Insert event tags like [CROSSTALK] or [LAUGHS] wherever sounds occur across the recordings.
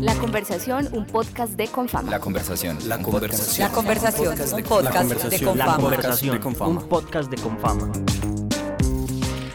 La conversación, un podcast de Confama. La conversación. La conversación. La conversación, un podcast de La Confama. conversación. un podcast de Confama.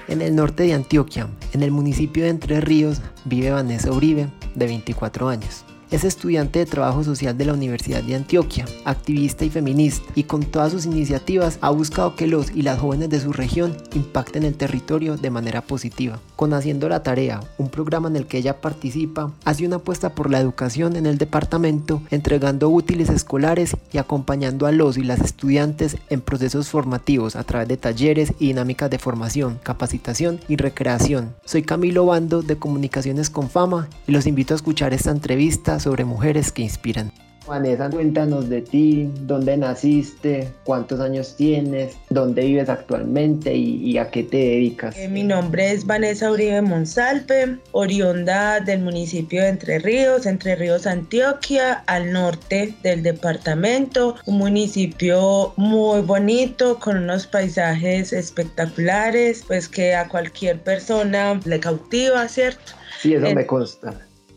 En el norte de Antioquia, en el municipio de Entre Ríos, vive Vanessa Uribe, de 24 años. Es estudiante de trabajo social de la Universidad de Antioquia, activista y feminista, y con todas sus iniciativas ha buscado que los y las jóvenes de su región impacten el territorio de manera positiva. Con Haciendo la Tarea, un programa en el que ella participa, hace una apuesta por la educación en el departamento, entregando útiles escolares y acompañando a los y las estudiantes en procesos formativos a través de talleres y dinámicas de formación, capacitación y recreación. Soy Camilo Bando de Comunicaciones con Fama y los invito a escuchar esta entrevista sobre mujeres que inspiran. Vanessa, cuéntanos de ti, dónde naciste, cuántos años tienes, dónde vives actualmente y, y a qué te dedicas. Eh, Mi nombre es Vanessa Uribe Monsalve, oriunda del municipio de Entre Ríos, Entre Ríos, Antioquia, al norte del departamento, un municipio muy bonito, con unos paisajes espectaculares, pues que a cualquier persona le cautiva, ¿cierto? Sí, eso En- me consta.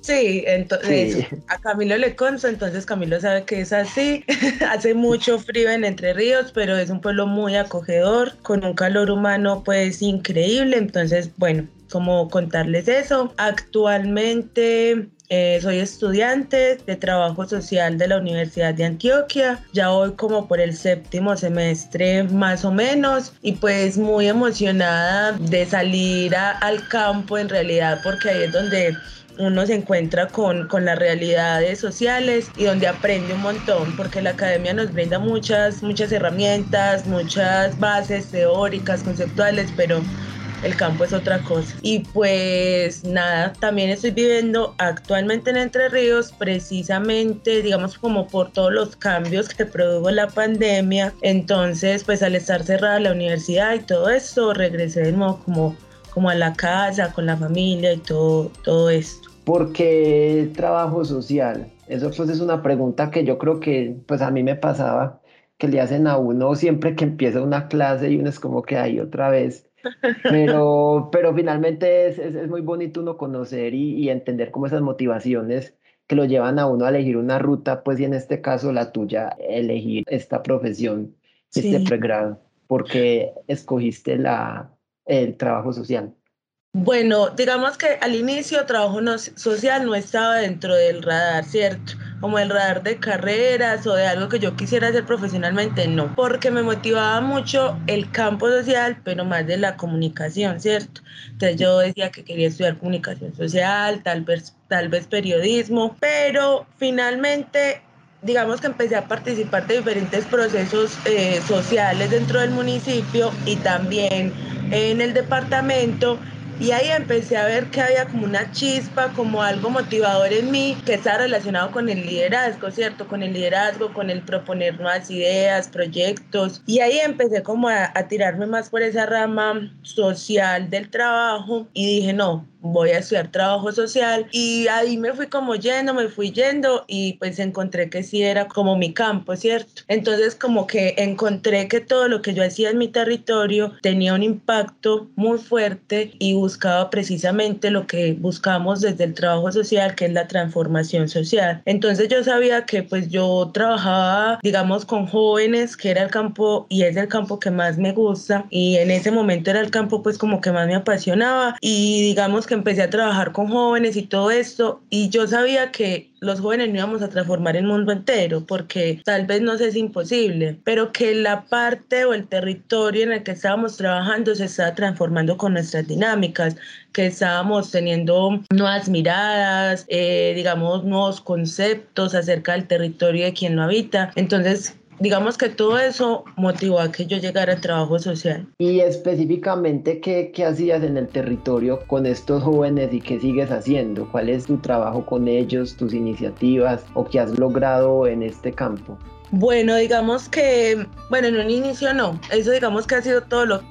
Sí, entonces Sí. a Camilo le consta, entonces Camilo sabe que es así. [LAUGHS] Hace mucho frío en Entre Ríos, pero es un pueblo muy acogedor, con un calor humano pues increíble. Entonces, bueno, como contarles eso. Actualmente eh, soy estudiante de trabajo social de la Universidad de Antioquia. Ya voy como por el séptimo semestre más o menos y pues muy emocionada de salir a- al campo en realidad porque ahí es donde uno se encuentra con, con las realidades sociales y donde aprende un montón, porque la academia nos brinda muchas, muchas herramientas, muchas bases teóricas, conceptuales, pero el campo es otra cosa. Y pues nada, también estoy viviendo actualmente en Entre Ríos, precisamente, digamos, como por todos los cambios que produjo la pandemia. Entonces, pues al estar cerrada la universidad y todo esto, regresé de nuevo como, como a la casa, con la familia y todo, todo esto. ¿Por qué trabajo social? Eso pues es una pregunta que yo creo que pues a mí me pasaba que le hacen a uno siempre que empieza una clase y uno es como que hay otra vez. [LAUGHS] Pero, pero finalmente es, es, es muy bonito uno conocer y, y entender como esas motivaciones que lo llevan a uno a elegir una ruta, pues y en este caso la tuya, elegir esta profesión, este Sí. pregrado, porque escogiste la, el trabajo social. Bueno, digamos que al inicio trabajo no- social no estaba dentro del radar, ¿cierto? Como el radar de carreras o de algo que yo quisiera hacer profesionalmente, no, porque me motivaba mucho el campo social, pero más de la comunicación, ¿cierto? Entonces yo decía que quería estudiar comunicación social, tal vez, tal vez periodismo, pero finalmente digamos que empecé a participar de diferentes procesos eh, sociales dentro del municipio y también en el departamento y ahí empecé a ver que había como una chispa, como algo motivador en mí, que está relacionado con el liderazgo, ¿cierto? Con el liderazgo, con el proponer nuevas ideas, proyectos. Y ahí empecé como a, a tirarme más por esa rama social del trabajo y dije, no, voy a estudiar trabajo social. Y ahí me fui como yendo, me fui yendo y pues encontré que sí era como mi campo, ¿cierto? Entonces como que encontré que todo lo que yo hacía en mi territorio tenía un impacto muy fuerte y buscaba precisamente lo que buscamos desde el trabajo social, que es la transformación social. Entonces yo sabía que pues yo trabajaba, digamos, con jóvenes, que era el campo y es el campo que más me gusta y en ese momento era el campo pues como que más me apasionaba y digamos que empecé a trabajar con jóvenes y todo esto y yo sabía que los jóvenes no íbamos a transformar el mundo entero porque tal vez no es imposible, pero que la parte o el territorio en el que estábamos trabajando se estaba transformando con nuestras dinámicas, que estábamos teniendo nuevas miradas, eh, digamos, nuevos conceptos acerca del territorio de quien lo habita. Entonces, digamos que todo eso motivó a que yo llegara al trabajo social. Y específicamente, ¿qué, ¿qué hacías en el territorio con estos jóvenes y qué sigues haciendo? ¿Cuál es tu trabajo con ellos, tus iniciativas o qué has logrado en este campo? Bueno, digamos que, bueno, en un inicio no. Eso digamos que ha sido todo lo,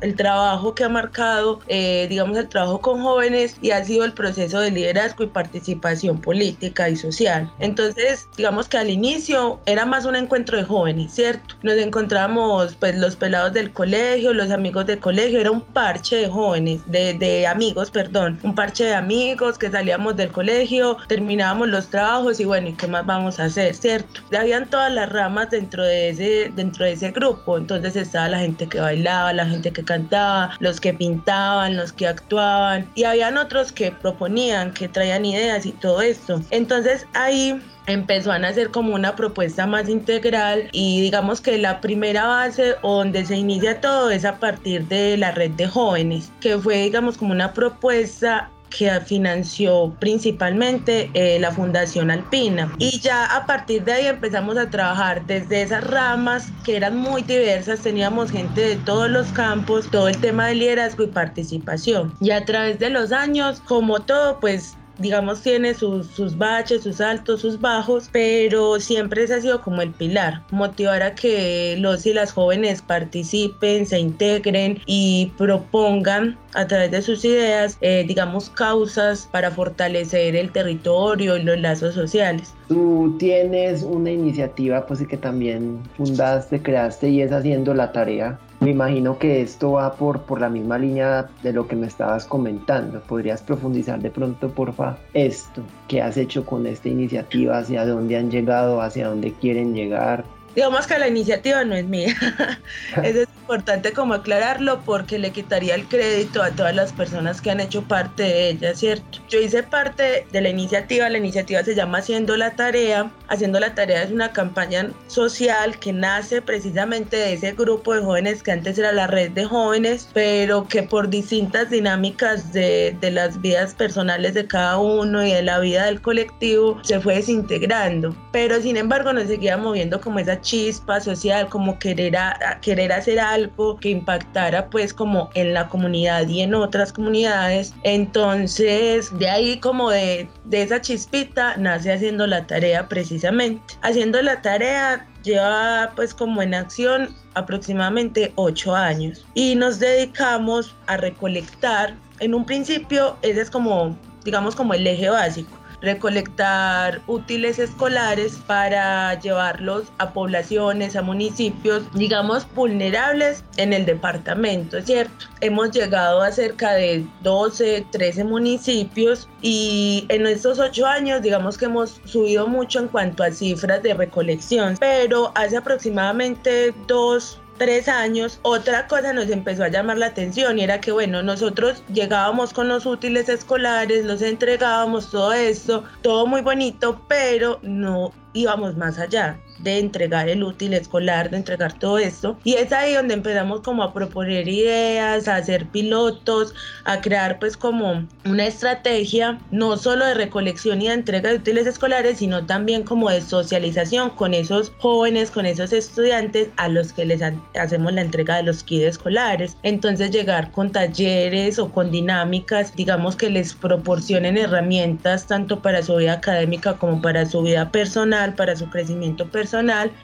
el trabajo que ha marcado, eh, digamos, el trabajo con jóvenes y ha sido el proceso de liderazgo y participación política y social. Entonces, digamos que al inicio era más un encuentro de jóvenes, ¿cierto? Nos encontramos, pues, los pelados del colegio, los amigos del colegio, era un parche de jóvenes, de, de amigos, perdón, un parche de amigos que salíamos del colegio, terminábamos los trabajos y bueno, ¿y qué más vamos a hacer, ¿cierto? Habían todas las ramas dentro de ese, dentro de ese grupo. Entonces estaba la gente que bailaba, la gente que cantaba, los que pintaban, los que actuaban. Y habían otros que proponían, que traían ideas y todo esto. Entonces ahí empezó a nacer como una propuesta más integral y digamos que la primera base donde se inicia todo es a partir de la red de jóvenes, que fue digamos como una propuesta que financió principalmente eh, la Fundación Alpina. Y ya a partir de ahí empezamos a trabajar desde esas ramas que eran muy diversas, teníamos gente de todos los campos, todo el tema de liderazgo y participación. Y a través de los años, como todo, pues digamos, tiene sus, sus baches, sus altos, sus bajos, pero siempre ese ha sido como el pilar, motivar a que los y las jóvenes participen, se integren y propongan a través de sus ideas, eh, digamos, causas para fortalecer el territorio y los lazos sociales. Tú tienes una iniciativa, pues, que también fundaste, creaste y es haciendo la tarea me imagino que esto va por, por la misma línea de lo que me estabas comentando. ¿Podrías profundizar de pronto, porfa, esto? ¿Qué has hecho con esta iniciativa? ¿Hacia dónde han llegado? ¿Hacia dónde quieren llegar? Digamos que la iniciativa no es mía. [LAUGHS] es importante como aclararlo porque le quitaría el crédito a todas las personas que han hecho parte de ella, ¿cierto? Yo hice parte de la iniciativa, la iniciativa se llama Haciendo la Tarea. Haciendo la Tarea es una campaña social que nace precisamente de ese grupo de jóvenes que antes era la red de jóvenes, pero que por distintas dinámicas de, de las vidas personales de cada uno y de la vida del colectivo se fue desintegrando. Pero sin embargo nos seguía moviendo como esa chispa social, como querer, querer hacer algo que impactara pues como en la comunidad y en otras comunidades. Entonces de ahí como de, de esa chispita nace haciendo la tarea precisamente. Haciendo la tarea lleva pues como en acción aproximadamente ocho años y nos dedicamos a recolectar. En un principio ese es como digamos como el eje básico recolectar útiles escolares para llevarlos a poblaciones, a municipios, digamos, vulnerables en el departamento, ¿cierto? Hemos llegado a cerca de 12, 13 municipios y en estos ocho años, digamos que hemos subido mucho en cuanto a cifras de recolección, pero hace aproximadamente dos tres años, otra cosa nos empezó a llamar la atención y era que, bueno, nosotros llegábamos con los útiles escolares, los entregábamos, todo esto, todo muy bonito, pero no íbamos más allá de entregar el útil escolar, de entregar todo esto. Y es ahí donde empezamos como a proponer ideas, a hacer pilotos, a crear pues como una estrategia, no solo de recolección y de entrega de útiles escolares, sino también como de socialización con esos jóvenes, con esos estudiantes a los que les hacemos la entrega de los kits escolares. Entonces llegar con talleres o con dinámicas, digamos que les proporcionen herramientas tanto para su vida académica como para su vida personal, para su crecimiento personal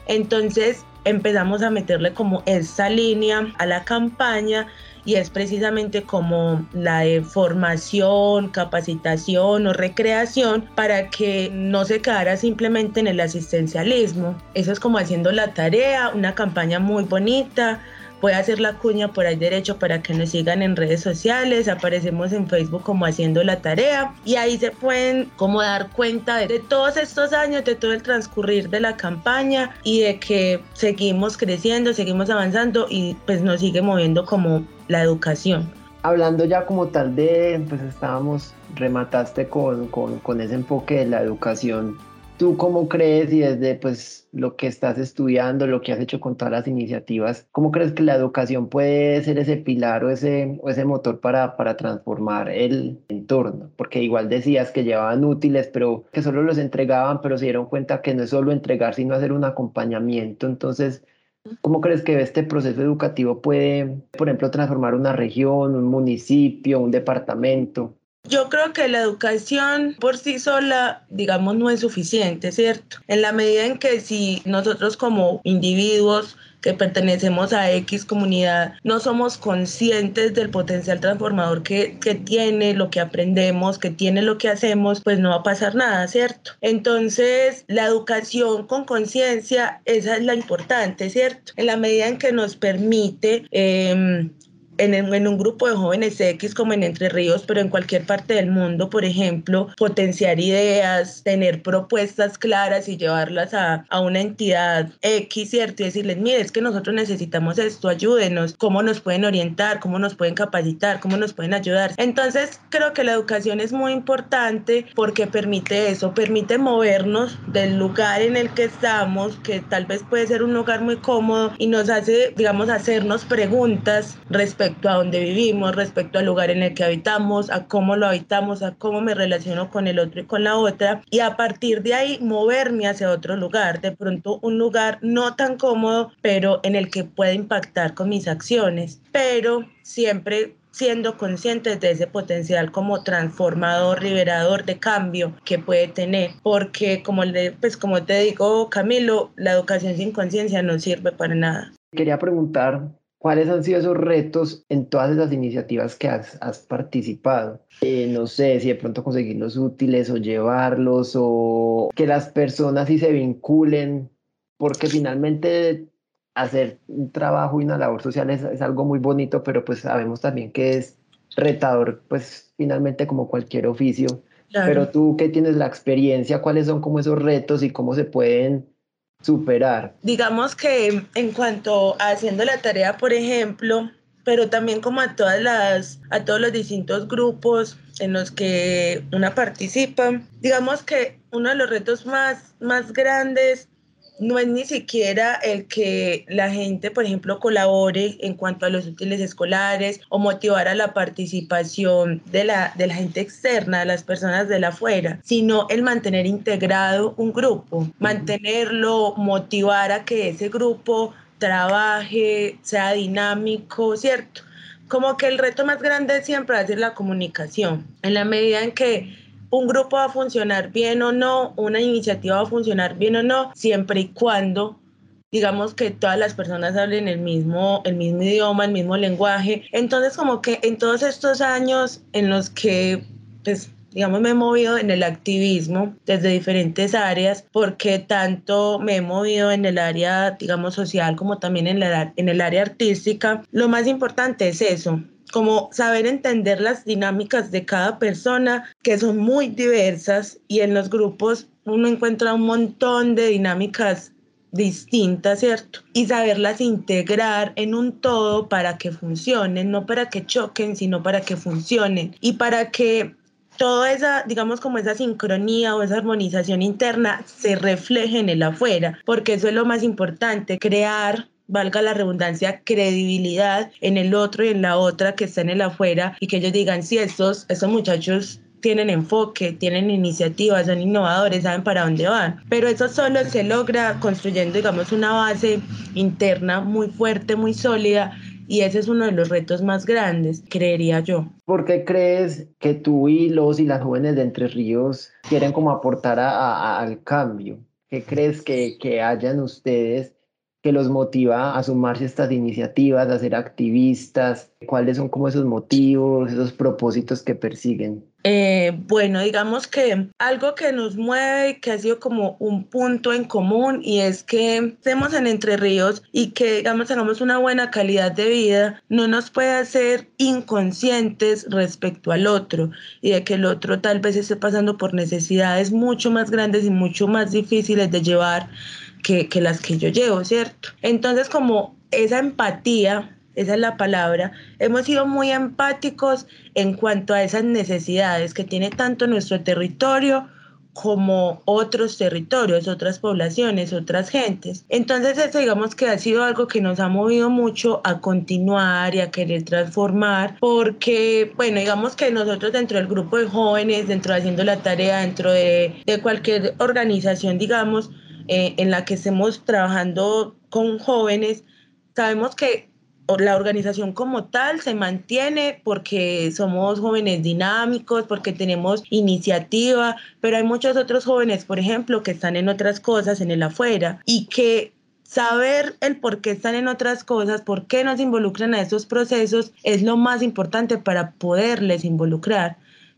entonces empezamos a meterle como esa línea a la campaña y es precisamente como la de formación, capacitación o recreación para que no se quedara simplemente en el asistencialismo. Eso es como haciendo la tarea, una campaña muy bonita, Voy a hacer la cuña por ahí derecho para que nos sigan en redes sociales. Aparecemos en Facebook como haciendo la tarea y ahí se pueden como dar cuenta de, todos estos años, de todo el transcurrir de la campaña y de que seguimos creciendo, seguimos avanzando y pues nos sigue moviendo como la educación. Hablando ya como tal de, pues estábamos, remataste con, con, con ese enfoque de la educación ¿Tú cómo crees y desde pues lo que estás estudiando, lo que has hecho con todas las iniciativas, cómo crees que la educación puede ser ese pilar o ese, o ese motor para, para transformar el entorno? Porque igual decías que llevaban útiles, pero que solo los entregaban, pero se dieron cuenta que no es solo entregar, sino hacer un acompañamiento. Entonces, ¿Cómo crees que este proceso educativo puede, por ejemplo, transformar una región, un municipio, un departamento? Yo creo que la educación por sí sola, digamos, no es suficiente, ¿cierto? En la medida en que si nosotros como individuos que pertenecemos a X comunidad, no somos conscientes del potencial transformador que, que tiene lo que aprendemos, que tiene lo que hacemos, pues no va a pasar nada, ¿cierto? Entonces, la educación con conciencia, esa es la importante, ¿cierto? En la medida en que nos permite eh, en, un grupo de jóvenes X como en Entre Ríos, pero en cualquier parte del mundo, por ejemplo, potenciar ideas, tener propuestas claras y llevarlas a, a una entidad X, ¿cierto? Y decirles, mire, es que nosotros necesitamos esto, ayúdenos, cómo nos pueden orientar, cómo nos pueden capacitar, cómo nos pueden ayudar. Entonces, creo que la educación es muy importante porque permite eso, permite movernos del lugar en el que estamos, que tal vez puede ser un lugar muy cómodo y nos hace, digamos, hacernos preguntas respecto respecto a dónde vivimos, respecto al lugar en el que habitamos, a cómo lo habitamos, a cómo me relaciono con el otro y con la otra, y a partir de ahí moverme hacia otro lugar, de pronto un lugar no tan cómodo, pero en el que pueda impactar con mis acciones, pero siempre siendo conscientes de ese potencial como transformador, liberador de cambio que puede tener, porque como, le, pues como te digo Camilo, la educación sin conciencia no sirve para nada. Quería preguntar ¿Cuáles han sido esos retos en todas esas iniciativas que has, has participado? Eh, no sé si de pronto conseguirlos útiles o llevarlos o que las personas sí se vinculen, porque finalmente hacer un trabajo y una labor social es, es algo muy bonito, pero pues sabemos también que es retador, pues finalmente como cualquier oficio. Pero tú que tienes la experiencia, ¿cuáles son como esos retos y cómo se pueden superar? Digamos que en cuanto a haciendo la tarea, por ejemplo, pero también como a todas las a todos los distintos grupos en los que una participa. Digamos que uno de los retos más más grandes no es ni siquiera el que la gente, por ejemplo, colabore en cuanto a los útiles escolares o motivar a la participación de la, de la gente externa, de las personas de la afuera, sino el mantener integrado un grupo, mantenerlo, motivar a que ese grupo trabaje, sea dinámico, ¿cierto? Como que el reto más grande siempre va a ser la comunicación, en la medida en que un grupo va a funcionar bien o no, una iniciativa va a funcionar bien o no, siempre y cuando digamos que todas las personas hablen el mismo, el mismo idioma, el mismo lenguaje. Entonces, como que en todos estos años en los que, pues, digamos, me he movido en el activismo desde diferentes áreas, porque tanto me he movido en el área, digamos, social como también en, la, en el área artística, lo más importante es eso, como saber entender las dinámicas de cada persona, que son muy diversas y en los grupos uno encuentra un montón de dinámicas distintas, ¿cierto? Y saberlas integrar en un todo para que funcionen, no para que choquen, sino para que funcionen y para que toda esa, digamos, como esa sincronía o esa armonización interna se refleje en el afuera, porque eso es lo más importante, crear valga la redundancia, credibilidad en el otro y en la otra que está en el afuera y que ellos digan, si estos, estos muchachos tienen enfoque, tienen iniciativas, son innovadores, saben para dónde van. Pero eso solo se logra construyendo, digamos, una base interna muy fuerte, muy sólida. Y ese es uno de los retos más grandes, creería yo. ¿Por qué crees que tú y los y las jóvenes de Entre Ríos quieren como aportar a, al cambio? ¿Qué crees que, que hayan ustedes que los motiva a sumarse a estas iniciativas, a ser activistas? ¿Cuáles son como esos motivos, esos propósitos que persiguen? Eh, bueno, digamos que algo que nos mueve y que ha sido como un punto en común y es que estemos en Entre Ríos y que, digamos, tengamos una buena calidad de vida, no nos puede hacer inconscientes respecto al otro y de que el otro tal vez esté pasando por necesidades mucho más grandes y mucho más difíciles de llevar que, que las que yo llevo, ¿cierto? Entonces, como esa empatía, esa es la palabra, hemos sido muy empáticos en cuanto a esas necesidades que tiene tanto nuestro territorio como otros territorios, otras poblaciones, otras gentes. Entonces eso digamos que ha sido algo que nos ha movido mucho a continuar y a querer transformar, porque bueno, digamos que nosotros dentro del grupo de jóvenes, dentro de haciendo la tarea, dentro de, de cualquier organización, digamos, eh, en la que estemos trabajando con jóvenes, sabemos que la organización como tal se mantiene porque somos jóvenes dinámicos, porque tenemos iniciativa, pero hay muchos otros jóvenes, por ejemplo, que están en otras cosas, en el afuera, y que saber el por qué están en otras cosas, por qué nos involucran a estos procesos, es lo más importante para poderles involucrar.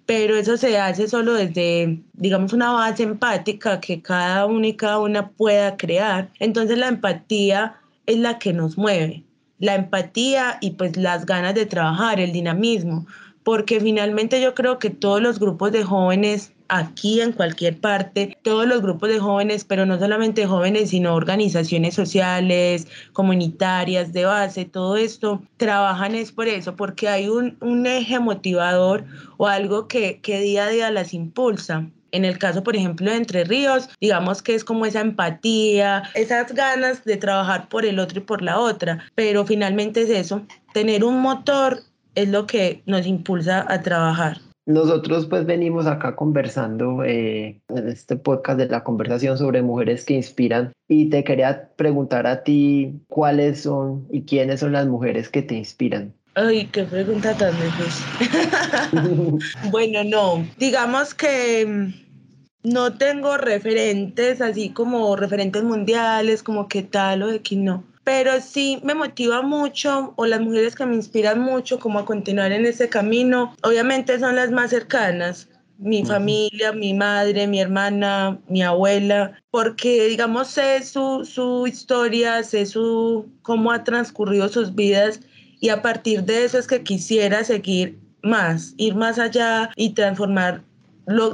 Pero eso se hace solo desde, digamos, una base empática que cada uno y cada una pueda crear. Entonces la empatía es la que nos mueve la empatía y pues las ganas de trabajar, el dinamismo, porque finalmente yo creo que todos los grupos de jóvenes aquí en cualquier parte, todos los grupos de jóvenes, pero no solamente jóvenes, sino organizaciones sociales, comunitarias, de base, todo esto, trabajan es por eso, porque hay un, un eje motivador o algo que, que día a día las impulsa. En el caso, por ejemplo, de Entre Ríos, digamos que es como esa empatía, esas ganas de trabajar por el otro y por la otra, pero finalmente es eso, tener un motor es lo que nos impulsa a trabajar. Nosotros pues venimos acá conversando eh, en este podcast de la conversación sobre mujeres que inspiran y te quería preguntar a ti cuáles son y quiénes son las mujeres que te inspiran. Ay, qué pregunta tan difícil. [LAUGHS] bueno, no, digamos que mm, no tengo referentes así como referentes mundiales, como qué tal o de qué no. Pero sí me motiva mucho, o las mujeres que me inspiran mucho como a continuar en ese camino, obviamente son las más cercanas, mi familia, mi madre, mi hermana, mi abuela, porque digamos sé su, su historia, sé su, cómo ha transcurrido sus vidas y a partir de eso es que quisiera seguir más, ir más allá y transformar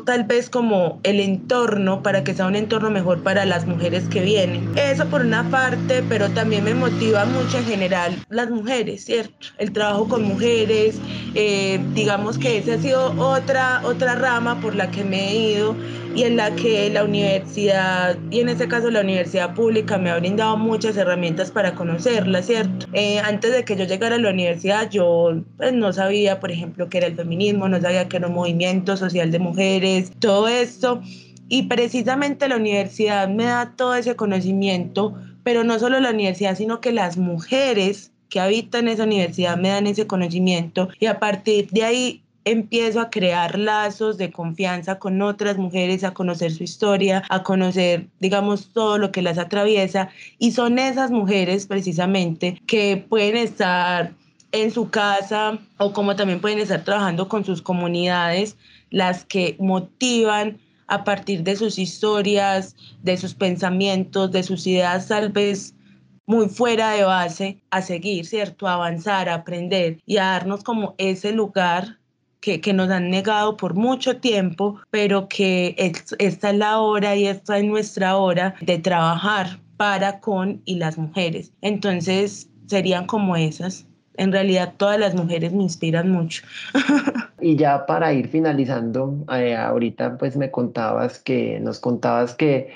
tal vez como el entorno para que sea un entorno mejor para las mujeres que vienen. Eso por una parte, pero también me motiva mucho en general las mujeres, ¿cierto? El trabajo con mujeres, eh, digamos que esa ha sido otra, otra rama por la que me he ido y en la que la universidad, y en este caso la universidad pública, me ha brindado muchas herramientas para conocerla, ¿cierto? Eh, antes de que yo llegara a la universidad, yo pues, no sabía, por ejemplo, qué era el feminismo, no sabía qué era un movimiento social de mujeres, todo esto. Y precisamente la universidad me da todo ese conocimiento, pero no solo la universidad, sino que las mujeres que habitan esa universidad me dan ese conocimiento y a partir de ahí empiezo a crear lazos de confianza con otras mujeres, a conocer su historia, a conocer, digamos, todo lo que las atraviesa. Y son esas mujeres precisamente que pueden estar en su casa o como también pueden estar trabajando con sus comunidades, las que motivan a partir de sus historias, de sus pensamientos, de sus ideas tal vez muy fuera de base, a seguir, ¿cierto? A avanzar, a aprender y a darnos como ese lugar que, nos han negado por mucho tiempo, pero que esta es la hora y esta es nuestra hora de trabajar para, con y las mujeres. Entonces serían como esas. En realidad todas las mujeres me inspiran mucho. [LAUGHS] y ya para ir finalizando, eh, ahorita pues me contabas que, nos contabas que,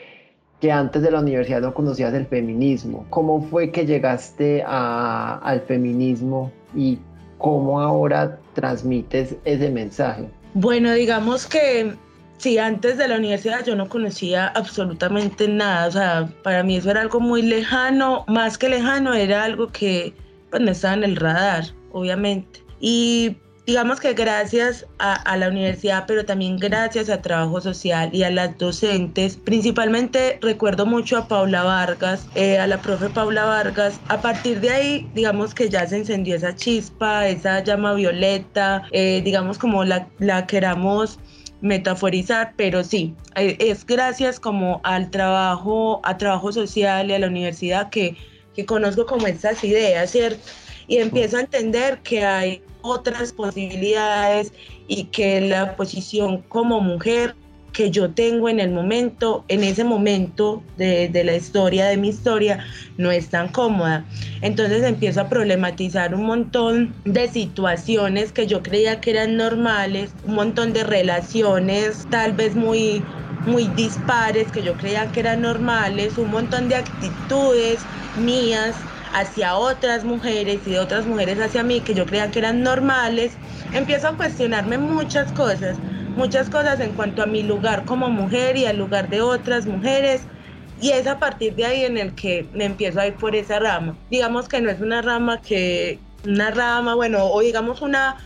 que antes de la universidad no conocías el feminismo. ¿Cómo fue que llegaste a, al feminismo y cómo ahora transmites ese mensaje? Bueno, digamos que si antes de la universidad yo no conocía absolutamente nada, o sea, para mí eso era algo muy lejano, más que lejano, era algo que pues, no estaba en el radar, obviamente. Y digamos que gracias a, la universidad, pero también gracias a trabajo social y a las docentes, principalmente recuerdo mucho a Paula Vargas, eh, a la profe Paula Vargas, a partir de ahí, digamos que ya se encendió esa chispa, esa llama violeta, eh, digamos como la, la queramos metaforizar, pero sí, eh, es gracias como al trabajo, a trabajo social y a la universidad que, que conozco como estas ideas, ¿cierto? Y empiezo a entender que hay otras posibilidades y que la posición como mujer que yo tengo en el momento, en ese momento de, de, la historia, de mi historia, no es tan cómoda. Entonces empiezo a problematizar un montón de situaciones que yo creía que eran normales, un montón de relaciones tal vez muy, muy dispares que yo creía que eran normales, un montón de actitudes mías hacia otras mujeres y de otras mujeres hacia mí que yo creía que eran normales, empiezo a cuestionarme muchas cosas, muchas cosas en cuanto a mi lugar como mujer y al lugar de otras mujeres. Y es a partir de ahí en el que me empiezo a ir por esa rama. Digamos que no es una rama que, una rama, bueno, o digamos una,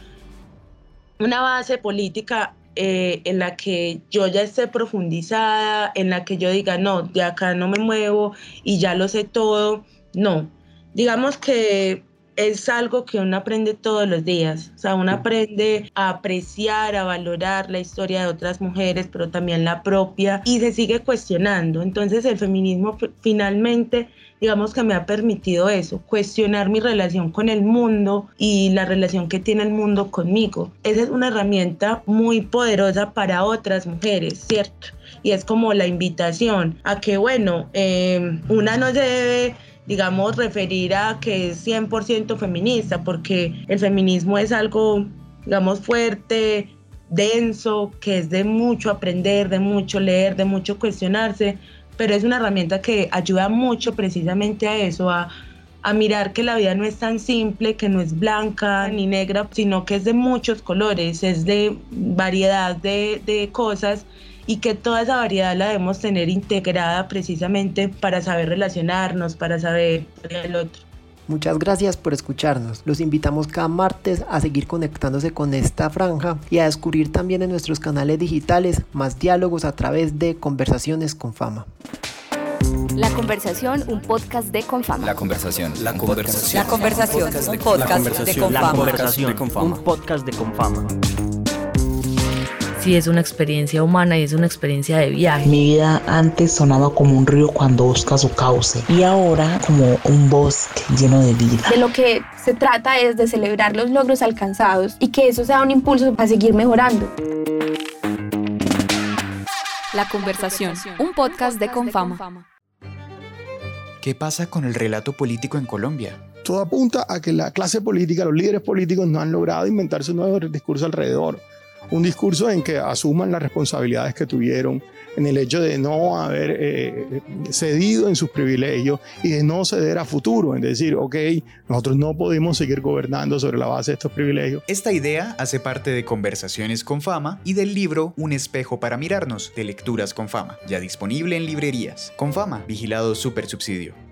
una base política eh, en la que yo ya esté profundizada, en la que yo diga, no, de acá no me muevo y ya lo sé todo. No, digamos que es algo que uno aprende todos los días. O sea, uno aprende a apreciar, a valorar la historia de otras mujeres, pero también la propia, y se sigue cuestionando. Entonces el feminismo finalmente, digamos que me ha permitido eso, cuestionar mi relación con el mundo y la relación que tiene el mundo conmigo. Esa es una herramienta muy poderosa para otras mujeres, ¿cierto? Y es como la invitación a que, bueno, eh, una no se debe digamos, referir a que es 100% feminista, porque el feminismo es algo, digamos, fuerte, denso, que es de mucho aprender, de mucho leer, de mucho cuestionarse, pero es una herramienta que ayuda mucho precisamente a eso, a, a mirar que la vida no es tan simple, que no es blanca ni negra, sino que es de muchos colores, es de variedad de, de cosas y que toda esa variedad la debemos tener integrada precisamente para saber relacionarnos, para saber el otro. Muchas gracias por escucharnos. Los invitamos cada martes a seguir conectándose con esta franja y a descubrir también en nuestros canales digitales más diálogos a través de Conversaciones con Fama. La conversación, un podcast de Confama. La conversación. La conversación. La conversación, un podcast de Confama. La conversación, un podcast de Confama sí es una experiencia humana y es una experiencia de viaje. Mi vida antes sonaba como un río cuando busca su cauce y ahora como un bosque lleno de vida. De lo que se trata es de celebrar los logros alcanzados y que eso sea un impulso para seguir mejorando. La conversación, un podcast de Confama. ¿Qué pasa con el relato político en Colombia? Todo apunta a que la clase política, los líderes políticos no han logrado inventarse un nuevo discurso alrededor un discurso en que asuman las responsabilidades que tuvieron, en el hecho de no haber eh, cedido en sus privilegios y de no ceder a futuro, en decir, ok, nosotros no podemos seguir gobernando sobre la base de estos privilegios. Esta idea hace parte de Conversaciones con Fama y del libro Un espejo para mirarnos, de Lecturas con Fama, ya disponible en librerías. Con Fama, vigilado super subsidio.